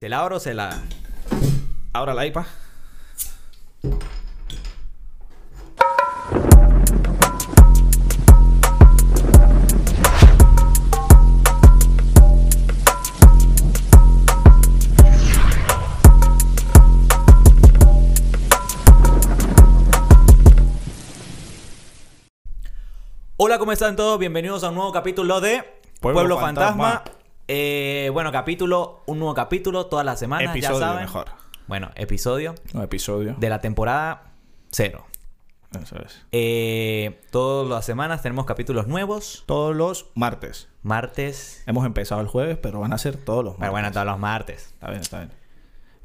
¿Se la abro o se la...? Ahora la IPA. Hola, ¿cómo están todos? Bienvenidos a un nuevo capítulo de Pueblo Pueblo, Fantasma. Fantasma. Eh, bueno, capítulo, un nuevo capítulo todas las semanas, Episodio ya saben. mejor. Bueno, episodio Un episodio. de la temporada cero. Eso es. Eh, todas las semanas tenemos capítulos nuevos. Todos los martes. Martes. Hemos empezado el jueves, pero van a ser todos los Pero martes. bueno, todos los martes. Está bien, está bien.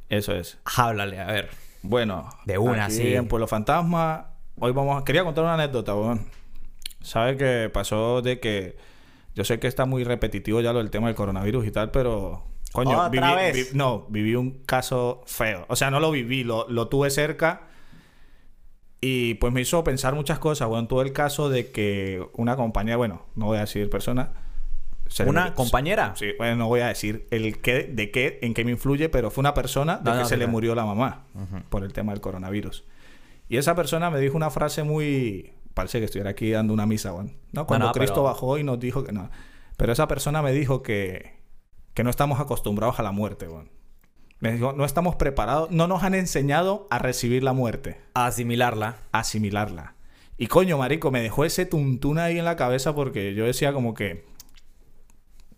Eso es. Háblale, a ver. Bueno. De una, aquí sí. en Pueblo Fantasma. Hoy vamos a... Quería contar una anécdota, weón. ¿Sabe que pasó de que... Yo sé que está muy repetitivo ya lo del tema del coronavirus y tal, pero... Coño, ¿Otra viví, vez? vi- no, viví un caso feo. O sea, no lo viví, lo, lo tuve cerca. Y pues me hizo pensar muchas cosas. Bueno, tuve el caso de que una compañía, bueno, no voy a decir persona. ¿Una murió- compañera? Sí, bueno, no voy a decir el qué, de qué, en qué me influye, pero fue una persona de No, que no, se le murió la mamá por el tema del coronavirus. Y esa persona me dijo una frase muy... Parece que estuviera aquí dando una misa, bueno, ¿no? Cuando no, Cristo pero- bajó y nos dijo que no. Pero esa persona me dijo que, que no estamos acostumbrados a la muerte, bueno. Me dijo, no estamos preparados, no nos han enseñado a recibir la muerte, Asimilarla. a asimilarla. Y coño, marico, me dejó ese tuntún ahí en la cabeza porque yo decía como que...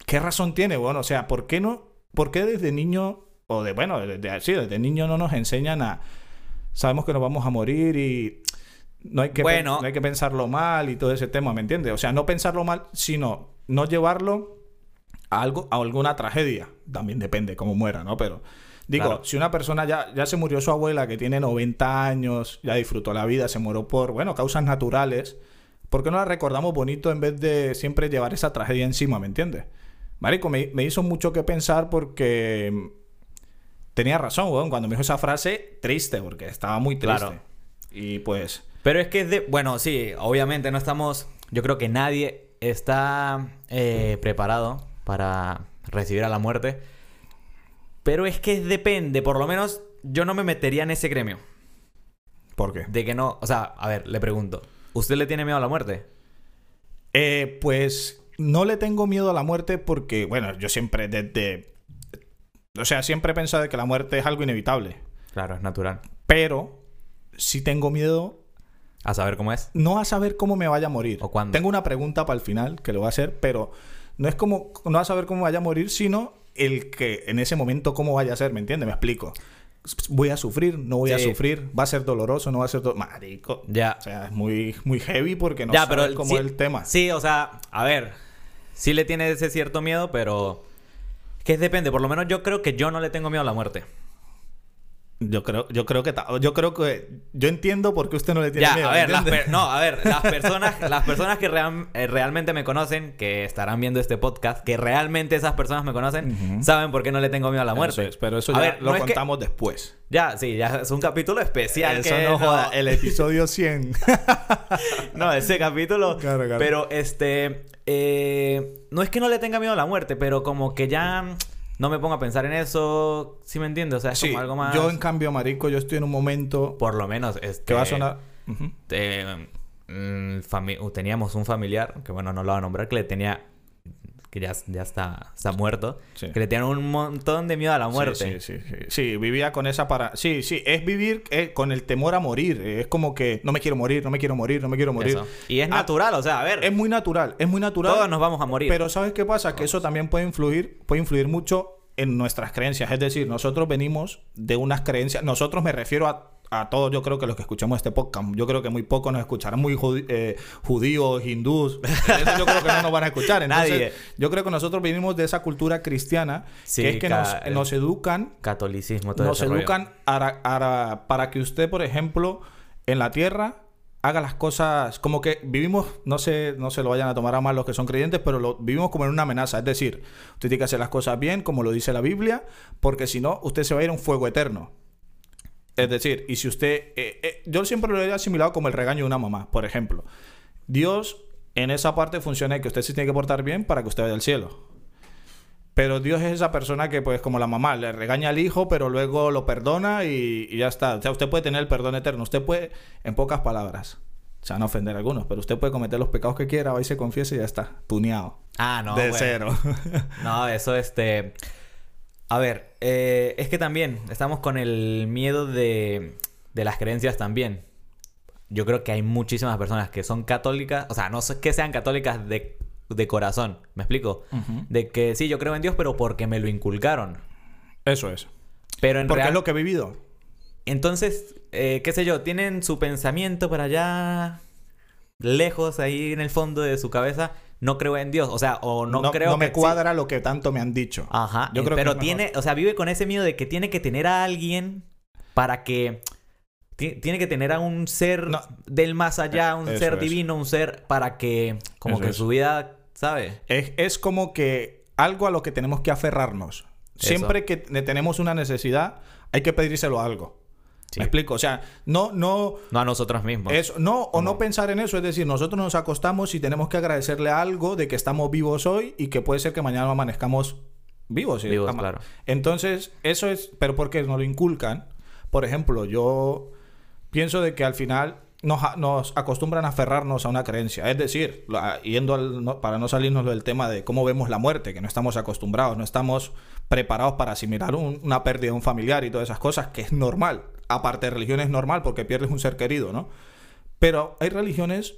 ¿Qué razón tiene? Bueno, o sea, ¿por qué no? ¿Por qué desde niño, o de, bueno, desde, sí, desde niño no nos enseñan a... Sabemos que nos vamos a morir y no hay que, Bueno. no hay que pensarlo mal y todo ese tema, ¿me entiendes? O sea, no pensarlo mal, sino no llevarlo a algo, a alguna tragedia. También depende cómo muera, ¿no? Pero digo, Claro. si una persona ya, ya se murió su abuela que tiene 90 años, ya disfrutó la vida, se murió por, bueno, causas naturales, ¿por qué no la recordamos bonito en vez de siempre llevar esa tragedia encima, ¿me entiendes? Marico, me, me hizo mucho que pensar porque tenía razón, weón, cuando me dijo esa frase, triste, porque estaba muy triste. Claro. Y pues, Pero es que es de... Bueno, sí, obviamente no estamos... Yo creo que nadie está eh, preparado para recibir a la muerte. Pero es que depende, por lo menos yo no me metería en ese gremio. ¿por qué? De que no... O sea, a ver, le pregunto. ¿Usted le tiene miedo a la muerte? Eh, pues no le tengo miedo a la muerte porque, bueno, yo siempre desde... O sea, siempre he pensado que la muerte es algo inevitable. Claro, es natural. Pero sí tengo miedo A saber cómo es. no a saber cómo me vaya a morir. ¿O cuándo? Tengo una pregunta para el final que lo voy a hacer, pero no es como no a saber cómo vaya a morir, sino el que en ese momento cómo vaya a ser, ¿me entiendes? Me explico. Voy a sufrir, no voy a sufrir, va a ser doloroso, no va a ser doloroso. Marico. Ya. O sea, es muy, muy heavy porque no ya, sabes pero cómo sí- es el tema. Sí, o sea, a ver, sí le tiene ese cierto miedo, pero que depende. Por lo menos yo creo que yo no le tengo miedo a la muerte. Yo creo, yo creo que yo creo que yo entiendo por qué usted no le tiene Ya, miedo. a ¿me ver, las no, a ver, las personas, las personas que real- eh, realmente me conocen, que estarán viendo este podcast, que realmente esas personas me conocen, saben por qué no le tengo miedo a la muerte. Eso es, pero eso A ya ver, lo no es que- contamos después. Ya, sí, ya es un capítulo especial. Eso que no joda, el episodio 100. No, ese capítulo. Claro, claro. Pero este. eh, no es que no le tenga miedo a la muerte, pero como que ya no me pongo a pensar en eso. ¿Sí me entiendes? O sea, es Sí, como algo más. yo en cambio, marico, yo estoy en un momento Por lo menos. Este, que va a sonar... Eh, mm, uh, teníamos un familiar, que bueno, no lo voy a nombrar, que le tenía. Que ya, ya está, está muerto. Sí. Que le tenía un montón de miedo a la muerte. Sí, sí, sí, sí. Sí, vivía con esa para... Sí, sí, es vivir eh, con el temor a morir. Es como que no me quiero morir, no me quiero morir, no me quiero morir. Eso. Y es Ah, natural, o sea, a ver. Es muy natural, es muy natural. todos nos vamos a morir. Pero ¿sabes qué pasa? Que eso también puede influir, puede influir mucho en nuestras creencias. Es decir, nosotros venimos de unas creencias. Nosotros me refiero a, a todos, yo creo que los que escuchamos este podcast. Yo creo que muy pocos nos escucharán, muy judi- eh, judíos, hindús. Eso yo creo que no nos van a escuchar. Entonces, Nadie. Yo creo que nosotros venimos de esa cultura cristiana, Sí, que es que nos, nos educan Catolicismo, todo nos educan ara- ara- para que usted, por ejemplo, en la tierra haga las cosas como que vivimos, no sé, no se lo vayan a tomar a mal los que son creyentes, pero lo vivimos como en una amenaza. Es decir, usted tiene que hacer las cosas bien, como lo dice la Biblia, porque si no, usted se va a ir a un fuego eterno. Es decir, y si usted... eh, eh, yo siempre lo he asimilado como el regaño de una mamá, por ejemplo. Dios en esa parte funciona que usted se tiene que portar bien para que usted vaya al cielo. Pero Dios es esa persona que, pues, como la mamá, le regaña al hijo, pero luego lo perdona y, y ya está. O sea, usted puede tener el perdón eterno. Usted puede, en pocas palabras, se van a ofender algunos, pero usted puede cometer los pecados que quiera, va y se confiesa y ya está, tuneado. Ah, no. de bueno. cero. No, eso este. A ver, eh, es que también estamos con el miedo de, de las creencias también. Yo creo que hay muchísimas personas que son católicas, o sea, no es que sean católicas de, de corazón, ¿me explico? De que sí, yo creo en Dios, pero porque me lo inculcaron. Eso es. Pero en Porque real- es lo que he vivido. Entonces, eh, qué sé yo, tienen su pensamiento para allá lejos ahí en el fondo de su cabeza. No creo en Dios, o sea, o no, creo no me que cuadra lo que tanto me han dicho. Ajá, Yo eh, creo que pero mejor. tiene, o sea, vive con ese miedo de que tiene que tener a alguien para que ti- tiene que tener a un ser No. del más allá, un Eso ser divino, un ser para que como Eso que su vida, ¿sabes? Es, es como que algo a lo que tenemos que aferrarnos. Siempre que ne- tenemos una necesidad, hay que pedírselo a algo. Sí. ¿Me explico? O sea, no, no, No a nosotros mismos. eso, no, o no pensar en eso. Es decir, nosotros nos acostamos y tenemos que agradecerle algo de que estamos vivos hoy y que puede ser que mañana amanezcamos vivos. ¿sí? Vivos, claro. Entonces, eso es, pero porque nos lo inculcan. Por ejemplo, yo pienso de que al final nos, nos acostumbran a aferrarnos a una creencia. Es decir, yendo al- no- para no salirnos del tema de cómo vemos la muerte, que no estamos acostumbrados, no estamos preparados para asimilar un- una pérdida de un familiar y todas esas cosas, que es normal. Aparte de religión es normal porque pierdes un ser querido, ¿no? Pero hay religiones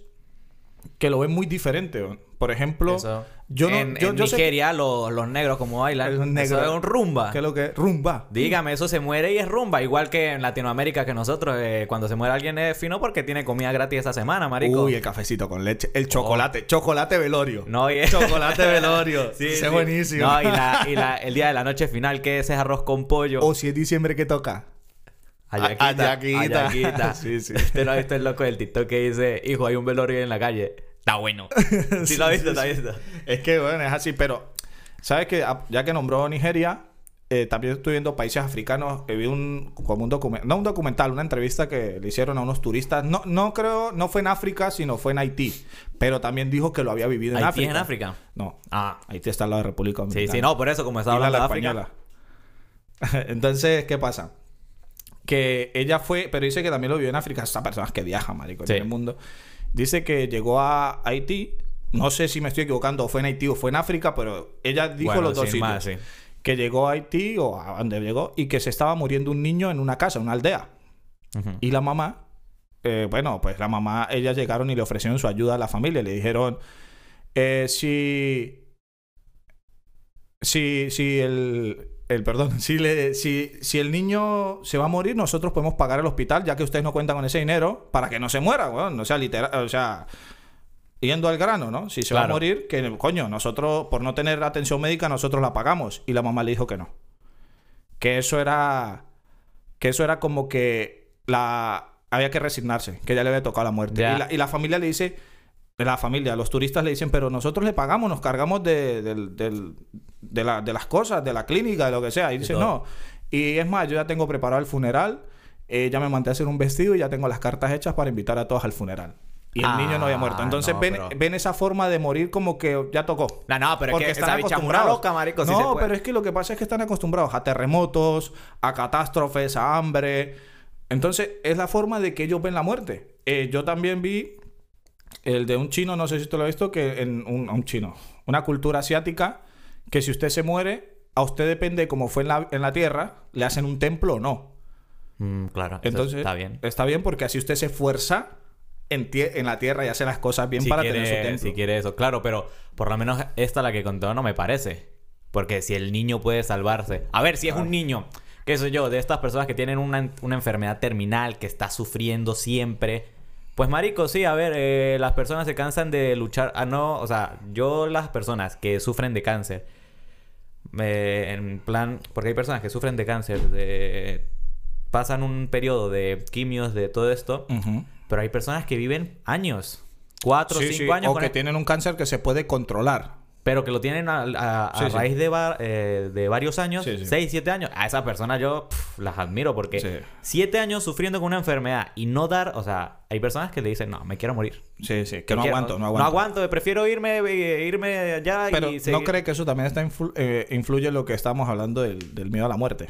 que lo ven muy diferente. Por ejemplo, Eso. yo no- en, yo- en yo sé- Nigeria los, los negros como bailan, eso negro. es un rumba. ¿qué es lo que es? Rumba. Dígame, eso se muere y es rumba. Igual que en Latinoamérica que nosotros, eh, cuando se muere alguien es fino porque tiene comida gratis esa semana, marico. Uy, el cafecito con leche. El chocolate. Chocolate velorio. No, y... Chocolate velorio. Sí, Ese sí. es buenísimo. No, y, la- y la- el día de la noche final, que ese es arroz con pollo. O si es diciembre que toca. Ayaquita. Ayaquita. Ayaquita. Sí, sí. Usted no ha visto el loco del TikTok que dice, hijo, hay un velorio en la calle. Está bueno. Sí, lo ha visto, sí, sí. visto. Es que, bueno, es así. Pero, ¿sabes que Ya que nombró Nigeria, eh, también estoy viendo países africanos. eh, vi un, como un documental, no un documental, una entrevista que le hicieron a unos turistas. No, no creo, no fue en África, sino fue en Haití. Pero también dijo que lo había vivido en ¿Haití África. es en África? No. Ah. Haití está al lado de República Sí, Dominicana. sí, no, por eso, como estaba hablando de África. Española. Entonces, ¿qué pasa? Que ella fue, pero dice que también lo vivió en África. Estas personas que viajan, marico, en el mundo. Dice que llegó a Haití. No sé si me estoy equivocando, o fue en Haití o fue en África, pero ella dijo Bueno, los dos sitios. más, sí. Que llegó a Haití o a donde llegó y que se estaba muriendo un niño en una casa, en una aldea. Y la mamá, eh, bueno, pues la mamá, ellas llegaron y le ofrecieron su ayuda a la familia. Le dijeron, eh, si, si, si el, el perdón, si, le, si, si el niño se va a morir, nosotros podemos pagar el hospital, ya que ustedes no cuentan con ese dinero, para que no se muera, weón. O sea, literal, o sea, yendo al grano, ¿no? Si se va a morir, que coño, nosotros, por no tener atención médica, nosotros la pagamos. Y la mamá le dijo que no. Que eso era. Que eso era como que la. Había que resignarse, que ya le había tocado la muerte. Y la, y la familia le dice. La familia, los turistas le dicen, pero nosotros le pagamos, nos cargamos de, de, la- de las cosas, de la clínica, de lo que sea. Y dice, todo. no. Y es más, yo ya tengo preparado el funeral, eh, ya me mandé a hacer un vestido y ya tengo las cartas hechas para invitar a todos al funeral. Y el Ah, niño no había muerto. Entonces no, ven, pero- ven esa forma de morir como que ya tocó. No, no, pero es que esa bicha es una loca, marico. si se no, puede. pero es que lo que pasa es que están acostumbrados a terremotos, a catástrofes, a hambre. Entonces, es la forma de que ellos ven la muerte. Eh, yo también vi el de un chino, no sé si usted lo ha visto, que en un, un chino, una cultura asiática, que si usted se muere, a usted depende como fue en la, en la tierra, le hacen un templo o no. Mm, claro, Entonces, está bien. Está bien porque así usted se esfuerza en, en la tierra y hace las cosas bien si para quiere, tener su templo. si quiere eso, claro, pero por lo menos esta la que contó no me parece. Porque si el niño puede salvarse. A ver, si es un niño, qué sé yo, de estas personas que tienen una, una enfermedad terminal, que está sufriendo siempre. Pues marico, sí, a ver, eh, las personas se cansan de luchar. Ah, no, o sea, yo las personas que sufren de cáncer, eh, en plan, porque hay personas que sufren de cáncer, de- pasan un periodo de quimios, de todo esto, pero hay personas que viven años, cuatro o Sí, cinco sí, años O que el- tienen un cáncer que se puede controlar. Pero que lo tienen a, a- a Sí, sí. raíz de, va- eh, de varios años, Sí, sí. 6, 7 años, a esa persona yo las admiro porque Sí. 7 años sufriendo con una enfermedad y no dar, o sea, hay personas que le dicen, no, me quiero morir. Sí, sí, que no Quiero- aguanto, no aguanto. No aguanto, prefiero irme, eh, irme allá Pero y ¿no cree que eso también está influ- eh, influye en lo que estamos hablando del, del miedo a la muerte?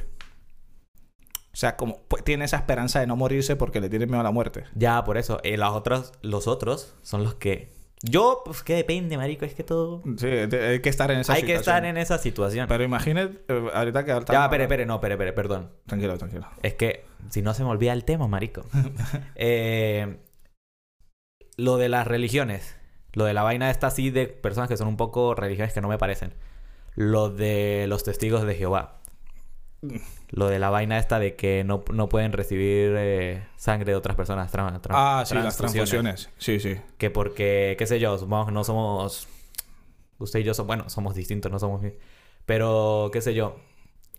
O sea, como pues, tiene esa esperanza de no morirse porque le tiene miedo a la muerte. Ya, por eso. Eh, los, otros, los otros son los que... Yo, pues que depende, marico, es que todo... Sí, hay que estar en esa Hay que situación. estar en esa situación. Pero imagínate, eh, ahorita que... Ya, espere, espere, no, espere, espere, perdón. Tranquilo, tranquilo. Es que si no se me olvida el tema, marico. Eh, lo de las religiones. Lo de la vaina esta así de personas que son un poco religiosas que no me parecen. Lo de los testigos de Jehová. Lo de la vaina esta de que no, no pueden recibir eh, sangre de otras personas. Ah, sí, las transfusiones. Sí, sí. Que porque, qué sé yo, supongamos que no somos... Usted y yo somos... Bueno, somos distintos, no somos... Pero, qué sé yo.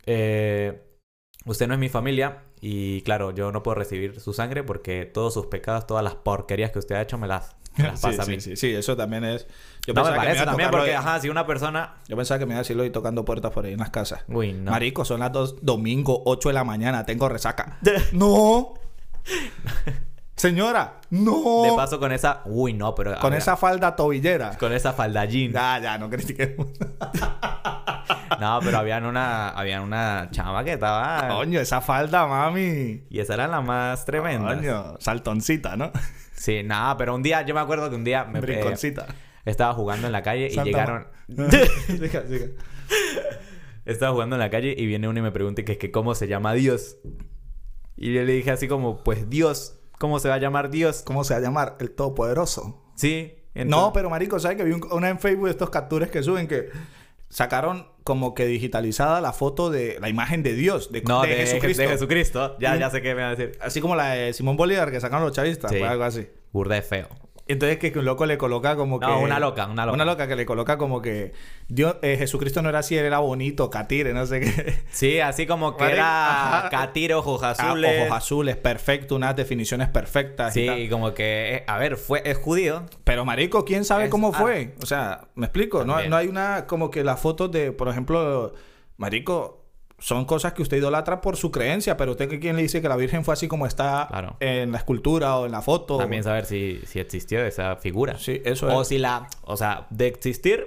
eh, usted no es mi familia y claro, yo no puedo recibir su sangre porque todos sus pecados, todas las porquerías que usted ha hecho me las, Sí, a sí, mí. sí, sí, eso también es... Yo no me que también porque, de- ajá, si una persona... Yo pensaba que me iba a decirlo y tocando puertas por ahí en las casas. Uy, no. Marico, son las dos, domingo, 8 de la mañana, tengo resaca. ¡No! Señora, ¡no! De paso con esa... Uy, no, pero... Con ver, esa falda tobillera. Con esa faldallín. Ya, ya, no critiquemos. No, pero habían una... Habían una chama que estaba... Coño, esa falda, mami. Y esa era la más tremenda. Coño, saltoncita, ¿no? Sí, nada, pero un día... Yo me acuerdo que un día... Me, eh, Brinconcita. estaba jugando en la calle y llegaron... Siga, siga. Estaba jugando en la calle y viene uno y me pregunta que, que cómo se llama Dios. Y yo le dije así como, pues Dios, ¿cómo se va a llamar Dios? ¿Cómo se va a llamar? El Todopoderoso. Sí. No, pero marico, ¿sabes que vi un- una en Facebook de estos capturas que suben que sacaron como que digitalizada la foto de la imagen de Dios, de, No, de de, Jesucristo? de Jesucristo. Ya, ya sé qué me va a decir. Así como la de Simón Bolívar que sacaron los chavistas, Sí. pues algo así. Burda de feo. Entonces que un loco le coloca como que... No, una loca, una loca. Una loca que le coloca como que... Dios, eh, Jesucristo no era así, él era bonito, catire, no sé qué. Sí, así como que era ajá. Catire, ojos Ah, azules. ojos azules, perfecto, unas definiciones perfectas y tal. Sí, como que, eh, a ver, fue, es judío. Pero marico, ¿quién sabe Es- cómo ah. fue? O sea, me explico, no, no hay una como que las fotos de, por ejemplo, marico, son cosas que usted idolatra por su creencia, pero usted que quién le dice que la Virgen fue así como está Claro. en la escultura o en la foto. También saber si, si existió esa figura. Sí, eso O es. si la... O sea, de existir...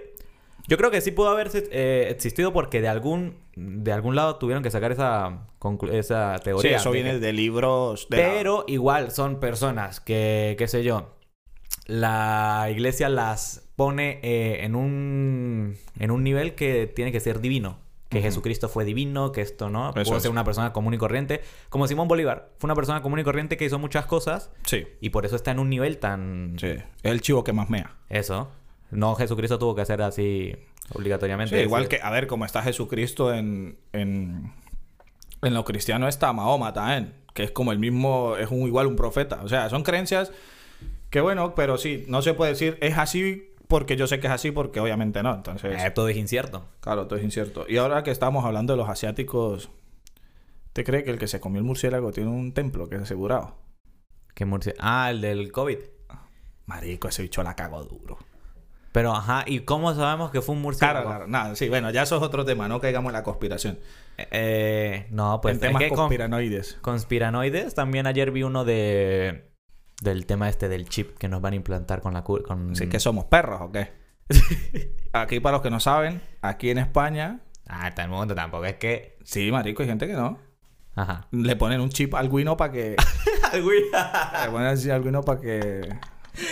Yo creo que sí pudo haber eh, existido porque de algún... De algún lado tuvieron que sacar esa, esa Sí, teoría. eso de viene de libros de la- Pero igual son personas que, qué sé yo, la iglesia las pone eh, en, un, en un nivel que tiene que ser divino. Que. Jesucristo fue divino, que esto no. Es. ser una persona común y corriente. Como Simón Bolívar. Fue una persona común y corriente que hizo muchas cosas Sí, y por eso está en un nivel tan... sí. Es el chivo que más mea. Eso. No Jesucristo tuvo que hacer así obligatoriamente. Sí, igual que, a ver, como está Jesucristo en, en, en lo cristiano está Mahoma también, que es como el mismo, es un igual un profeta. O sea, son creencias que bueno, pero sí, no se puede decir es así porque yo sé que es así, porque obviamente no. Entonces, Eh, todo es incierto. claro, todo es incierto. Y ahora que estamos hablando de los asiáticos, ¿te cree que el que se comió el murciélago tiene un templo que es asegurado? Que murci- Ah, el del COVID. Marico, ese bicho la cagó duro. Pero, ajá, ¿y cómo sabemos que fue un murciélago? Claro, claro. Nada, sí, bueno, ya eso es otro tema, no caigamos en la conspiración. Eh, no, pues en es temas que con- conspiranoides. conspiranoides. También ayer vi uno de del tema este del chip que nos van a implantar con la con Así que somos perros o qué? Aquí para los que no saben, aquí en España, Ah, está el mundo tampoco es que sí, marico, hay gente que no. ajá. Le ponen un chip al guino para que le ponen así al guino para que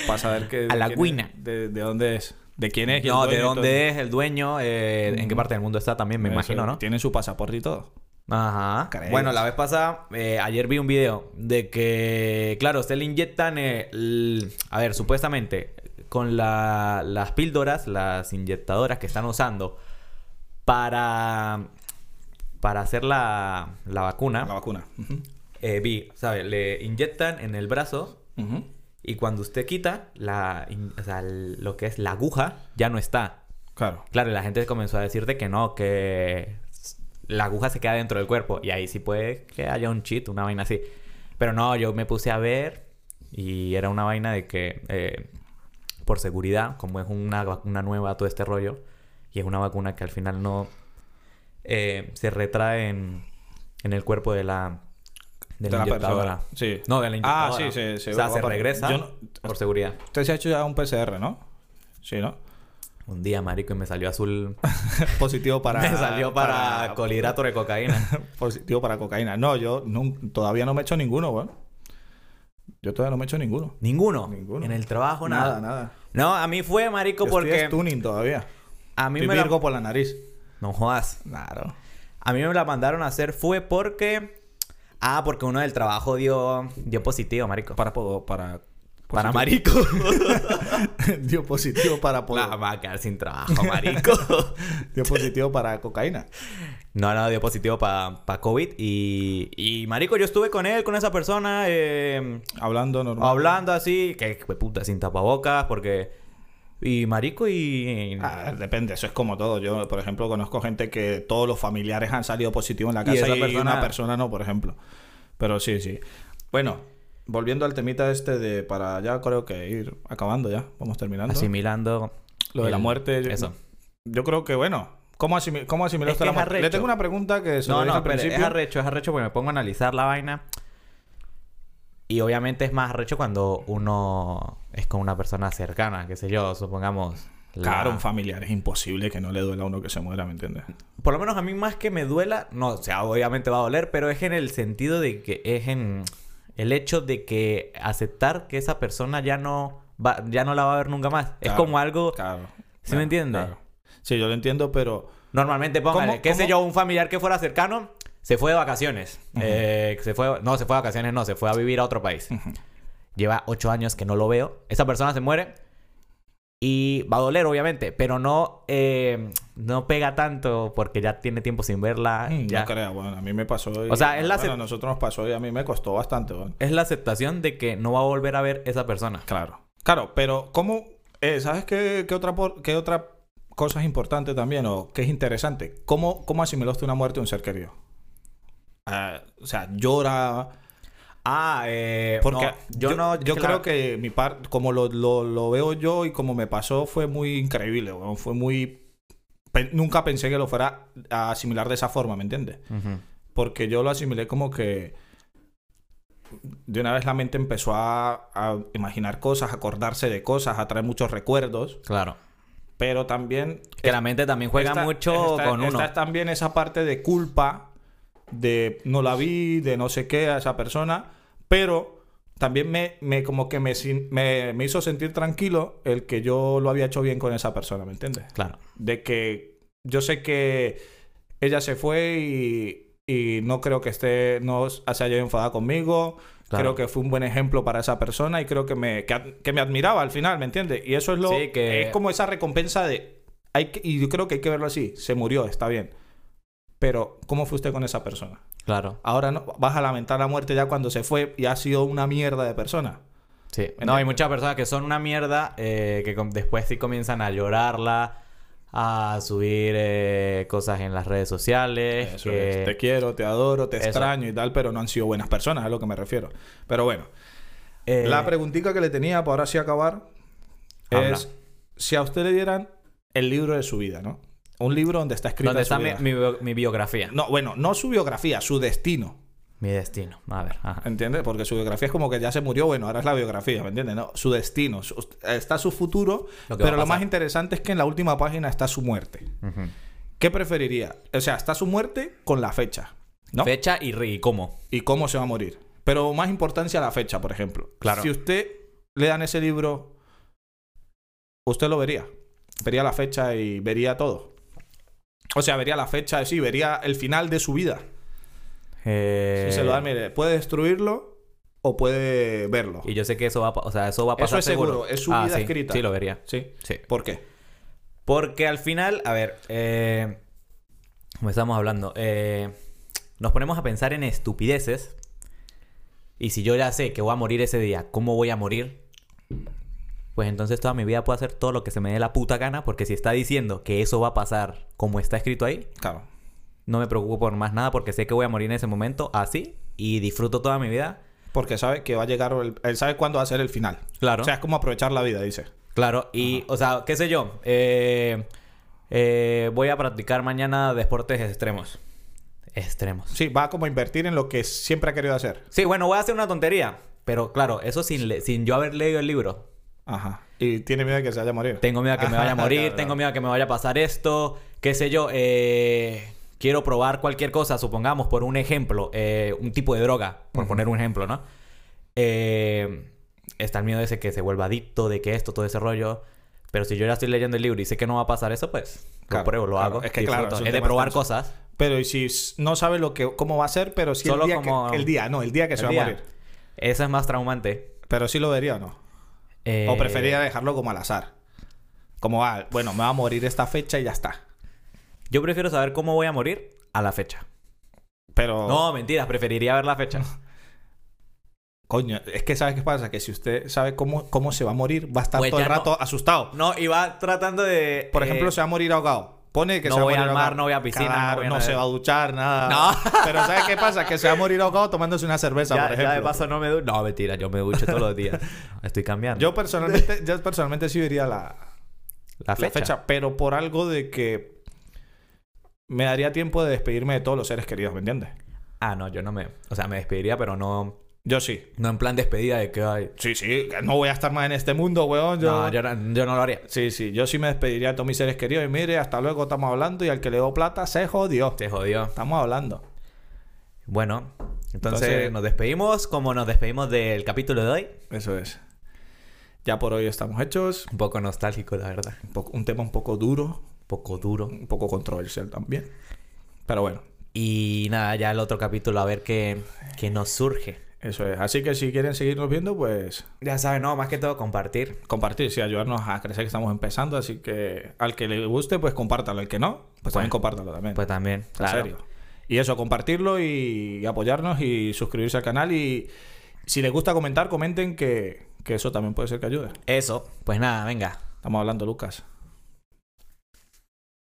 para saber que A la es- guina. de, de dónde es, de quién es, no, de todo. dónde es el dueño, eh, en qué parte del mundo está también, me Eso, imagino, ¿no? Tiene su pasaporte y todo. Ajá. Bueno, la vez pasada, eh, ayer vi un video de que, claro, usted le inyectan, eh, el- a ver, supuestamente, con la- las píldoras, las inyectadoras que están usando para, para hacer la, la vacuna, La vacuna. Eh, vi, ¿sabe? Le inyectan en el brazo y cuando usted quita la, o sea, lo que es la aguja, ya no está. Claro. Claro, y la gente comenzó a decirte que no, que la aguja se queda dentro del cuerpo. Y ahí sí puede que haya un cheat, una vaina así. Pero no, yo me puse a ver y era una vaina de que, eh, por seguridad, como es una vacuna nueva, todo este rollo, Y es una vacuna que al final no eh, se retrae en, en el cuerpo de la, de De la la inyectadora. persona, sí. No, de la Ah, inyectadora. sí, sí, sí, O sea, se regresa yo no- por seguridad. Usted se ha hecho ya un PCR, ¿no? Sí, ¿no? Un día, marico, y me salió azul. Positivo para... me salió para, colhidrato de cocaína. Positivo para cocaína. No, yo todavía no me he hecho ninguno, weón. Yo todavía no me he hecho ninguno. Ninguno. Ninguno. En el trabajo, nada. Nada, nada. No, a mí fue, marico, Yo porque... estoy tuning todavía. A mí Estoy me la... virgo por la nariz. No jodas. Claro. A mí me la mandaron a hacer fue porque... Ah, porque uno del trabajo dio, dio positivo, marico. Para... Para... Para marico. Dio positivo para... po- La va a quedar sin trabajo, marico. Dio positivo para cocaína. no, no, dio positivo para COVID. Y, y, marico, yo estuve con él, con esa persona, eh, Hablando normal. hablando así, que puta, sin tapabocas, porque... Y marico y... Ah, depende, eso es como todo. Yo, por ejemplo, conozco gente que todos los familiares han salido positivos en la casa y, esa persona- una persona no, por ejemplo. Pero sí, sí. Bueno, volviendo al temita este de para ya creo que ir acabando ya, vamos terminando. asimilando... Lo de la muerte. Eso. Yo creo que bueno, ¿cómo, asimi- cómo asimiló Es usted la muerte? Le tengo una pregunta que se No, no, al pero principio. es arrecho, es arrecho porque me pongo a analizar la vaina. Y obviamente es más arrecho cuando uno es con una persona cercana, qué sé yo, supongamos. la- Claro, un familiar es imposible que no le duela a uno que se muera, ¿me entiendes? Por lo menos a mí más que me duela, no, o sea, obviamente va a doler, pero es en el sentido de que es en el hecho de que aceptar que esa persona ya no va, ya no la va a ver nunca más. es como algo, Claro. ¿Sí me entiende? Claro. Sí, yo lo entiendo, pero normalmente póngale, ¿Cómo- qué sé yo, un familiar que fuera cercano, se fue de vacaciones. Eh, se fue, no, se fue de vacaciones, no, se fue a vivir a otro país. Lleva ocho años que no lo veo. Esa persona se muere y va a doler, obviamente, pero no, eh, no pega tanto porque ya tiene tiempo sin verla. Mm, ya. No creo, bueno, a mí me pasó. y- O sea, es la bueno, a nosotros nos pasó y a mí me costó bastante, bueno. Es la aceptación de que no va a volver a ver esa persona. Claro. Claro, pero ¿cómo? eh, ¿Sabes qué, qué otra, por- qué otra cosa es importante también o qué es interesante? ¿Cómo, cómo asimiló usted una muerte de un ser querido? Ah, o sea, llora. Ah, eh, Porque no, yo, no. yo creo que mi parte, como lo, lo- lo veo yo y como me pasó, fue muy increíble. Fue muy. pe- nunca pensé que lo fuera a asimilar de esa forma, ¿me entiendes? Porque yo lo asimilé como que de una vez la mente empezó a, a imaginar cosas, a acordarse de cosas, a traer muchos recuerdos, Claro. pero también Que la mente también juega mucho con uno. Está también esa parte de culpa, de no la vi, de no sé qué a esa persona, pero también me, me como que me, me, me hizo sentir tranquilo el que yo lo había hecho bien con esa persona, ¿me entiendes? Claro. de que yo sé que ella se fue y, y no creo que esté, no se haya enfadado conmigo. Claro. Creo que fue un buen ejemplo para esa persona y creo que me, que, que me admiraba al final, ¿me entiendes? Y eso es lo... Sí, que- Es como esa recompensa de... Hay que- y yo creo que hay que verlo así. Se murió, está bien. Pero, ¿cómo fue usted con esa persona? Claro. Ahora no vas a lamentar la muerte ya cuando se fue y ha sido una mierda de persona. Sí. ¿Entiendes? No, hay muchas personas que son una mierda eh, que después sí comienzan a llorarla, a subir eh, cosas en las redes sociales. Eso que- es. Te quiero, te adoro, te Eso. extraño y tal, pero no han sido buenas personas, es a lo que me refiero. Pero bueno, eh, La preguntita que le tenía para ahora sí acabar Habla. es si a usted le dieran el libro de su vida, ¿no? Un libro donde está escrito ¿Dónde está mi, mi bio- mi biografía? No, bueno, no su biografía, su destino. Mi destino. A ver. Ajá. ¿Entiendes? Porque su biografía es como que ya se murió, bueno, ahora es la biografía, ¿me entiendes? No, su destino. Su- está su futuro, Lo pero lo más interesante es que en la última página está su muerte. ¿Qué preferiría? O sea, está su muerte con la fecha, ¿no? Fecha y, y cómo. y cómo se va a morir. Pero más importancia la fecha, por ejemplo. Claro. Si usted le dan ese libro, usted lo vería. Vería la fecha y vería todo. O sea, vería la fecha, sí, vería el final de su vida. Eh, Si se lo dan, mire, puede destruirlo o puede verlo. Y yo sé que eso va o sea, eso va a Eso pasar es seguro, es su Ah, vida sí, escrita. Sí, lo vería. ¿Sí? Sí. ¿Por qué? Porque al final, a ver, eh, como estamos hablando, eh, nos ponemos a pensar en estupideces. Y si yo ya sé que voy a morir ese día, ¿cómo voy a morir? Pues entonces toda mi vida puedo hacer todo lo que se me dé la puta gana, porque si está diciendo que eso va a pasar como está escrito ahí, Claro. no me preocupo por más nada porque sé que voy a morir en ese momento así y disfruto toda mi vida. Porque sabe que va a llegar, el- él sabe cuándo va a ser el final. Claro. O sea, es como aprovechar la vida, dice. Claro, y, o sea, qué sé yo, eh, Eh, voy a practicar mañana deportes extremos. Extremos. Sí, va como a invertir en lo que siempre ha querido hacer. Sí, bueno, voy a hacer una tontería. Pero claro, eso sin, le- sin yo haber leído el libro. Ajá. Y tiene miedo de que se vaya a morir. Tengo miedo a que me vaya a morir, Claro, tengo miedo a que me vaya a pasar esto, qué sé yo. eh, quiero probar cualquier cosa, supongamos, por un ejemplo, eh, un tipo de droga, por poner un ejemplo, ¿no? Eh, está el miedo ese que se vuelva adicto, de que esto, todo ese rollo. Pero si yo ya estoy leyendo el libro y sé que no va a pasar eso, pues Claro, lo pruebo, lo claro. hago. Es que, claro, es de probar cosas. Pero y si no sabe lo que, cómo va a ser, pero sí Solo el día que- como- el día, no, el día que se va a morir. Eso es más traumante. Pero sí lo vería o no. Eh, O prefería dejarlo como al azar. Como, ah, bueno, me va a morir esta fecha y ya está. Yo prefiero saber cómo voy a morir a la fecha. Pero, No, mentiras, preferiría ver la fecha. coño, es que ¿sabes qué pasa? Que si usted sabe cómo, cómo se va a morir, va a estar Pues todo el no- rato asustado. No, iba tratando de. Por eh, ejemplo, se va a morir ahogado. Pone que no se va a voy morir al mar, ahogado. no voy a piscina, no voy a no, se va a duchar, nada. No. Pero ¿sabes qué pasa? Que se va a morir ahogado tomándose una cerveza, ya, por ya ejemplo. de paso no me ducho. No, mentira, yo me ducho todos los días. Estoy cambiando. Yo personalmente, yo personalmente sí vería la, la fecha. pero por algo de que me daría tiempo de despedirme de todos los seres queridos, ¿me entiendes? Ah, no, yo no me. O sea, me despediría, pero no. Yo sí. No en plan despedida de que. Ay, Sí, sí, que no voy a estar más en este mundo, weón. Yo... No, yo no, yo no lo haría. Sí, sí, yo sí me despediría de todos mis seres queridos. Y mire, hasta luego estamos hablando. Y al que le dio plata se jodió. Te jodió. Estamos hablando. Bueno, entonces, Entonces- nos despedimos como nos despedimos del capítulo de hoy. Eso es. Ya por hoy estamos hechos. Un poco nostálgico, la verdad. Un, poco- un tema un poco duro, Un poco duro. un poco controversial también. Pero bueno, Y nada, ya el otro capítulo a ver qué, qué nos surge. Eso es. Así que si quieren seguirnos viendo, pues Ya saben, no, más que todo compartir. compartir, sí, ayudarnos a crecer que estamos empezando. Así que al que le guste, pues compártalo. Al que no, pues también compártalo también. Pues también, en claro. serio. Y eso, compartirlo y apoyarnos y suscribirse al canal. Y si les gusta comentar, comenten que, que eso también puede ser que ayude. Eso, pues nada, venga. Estamos hablando, Lucas.